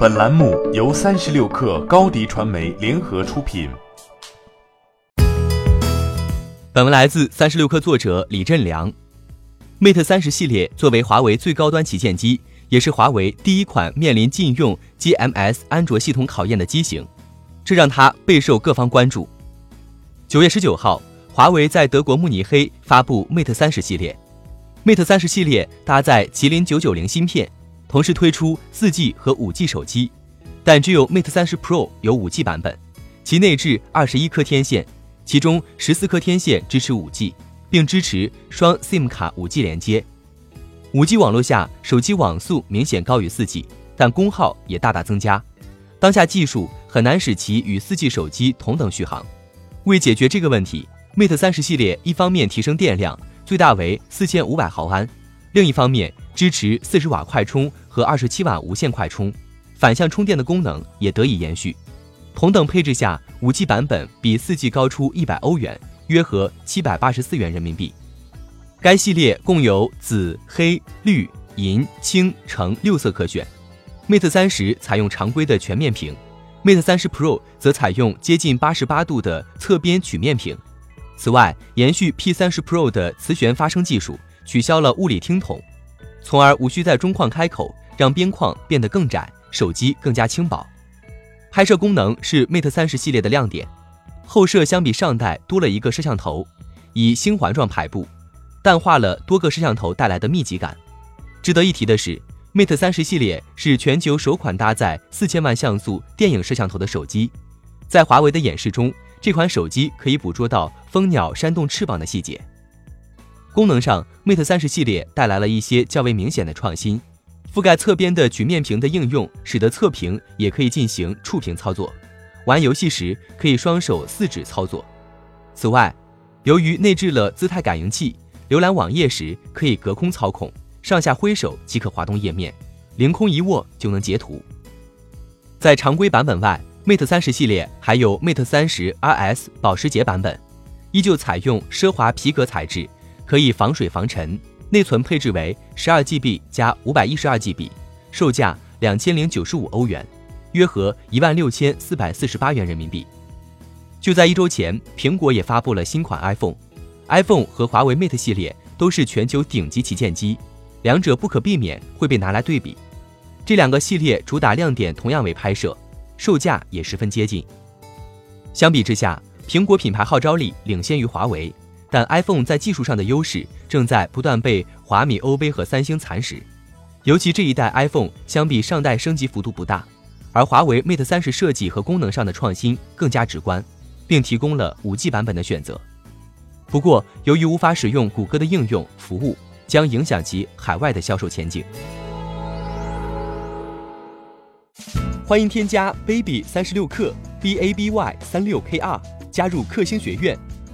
本栏目由三十六氪高低传媒联合出品。本文来自三十六氪作者李振良。Mate 三十系列作为华为最高端旗舰机，也是华为第一款面临禁用 GMS 安卓系统考验的机型，这让它备受各方关注。九月十九号，华为在德国慕尼黑发布 Mate 三十系列。Mate 三十系列搭载麒麟九九零芯片。同时推出四 G 和五 G 手机，但只有 Mate 三十 Pro 有五 G 版本，其内置二十一颗天线，其中十四颗天线支持五 G，并支持双 SIM 卡五 G 连接。五 G 网络下，手机网速明显高于四 G，但功耗也大大增加。当下技术很难使其与四 G 手机同等续航。为解决这个问题，Mate 三十系列一方面提升电量，最大为四千五百毫安，另一方面。支持四十瓦快充和二十七瓦无线快充，反向充电的功能也得以延续。同等配置下，五 G 版本比四 G 高出一百欧元，约合七百八十四元人民币。该系列共有紫、黑、绿、银、青、橙六色可选。Mate 三十采用常规的全面屏，Mate 三十 Pro 则采用接近八十八度的侧边曲面屏。此外，延续 P 三十 Pro 的磁悬发声技术，取消了物理听筒。从而无需在中框开口，让边框变得更窄，手机更加轻薄。拍摄功能是 Mate 三十系列的亮点，后摄相比上代多了一个摄像头，以星环状排布，淡化了多个摄像头带来的密集感。值得一提的是，Mate 三十系列是全球首款搭载四千万像素电影摄像头的手机。在华为的演示中，这款手机可以捕捉到蜂鸟扇动翅膀的细节。功能上，Mate 三十系列带来了一些较为明显的创新，覆盖侧边的曲面屏的应用，使得侧屏也可以进行触屏操作，玩游戏时可以双手四指操作。此外，由于内置了姿态感应器，浏览网页时可以隔空操控，上下挥手即可滑动页面，凌空一握就能截图。在常规版本外，Mate 三十系列还有 Mate 三十 RS 保时捷版本，依旧采用奢华皮革材质。可以防水防尘，内存配置为十二 GB 加五百一十二 GB，售价两千零九十五欧元，约合一万六千四百四十八元人民币。就在一周前，苹果也发布了新款 iPhone，iPhone 和华为 Mate 系列都是全球顶级旗舰机，两者不可避免会被拿来对比。这两个系列主打亮点同样为拍摄，售价也十分接近。相比之下，苹果品牌号召力领先于华为。但 iPhone 在技术上的优势正在不断被华米、欧杯和三星蚕食，尤其这一代 iPhone 相比上代升级幅度不大，而华为 Mate 三十设计和功能上的创新更加直观，并提供了 5G 版本的选择。不过，由于无法使用谷歌的应用服务，将影响其海外的销售前景。欢迎添加 baby 三十六克 b a b y 三六 k r 加入克星学院。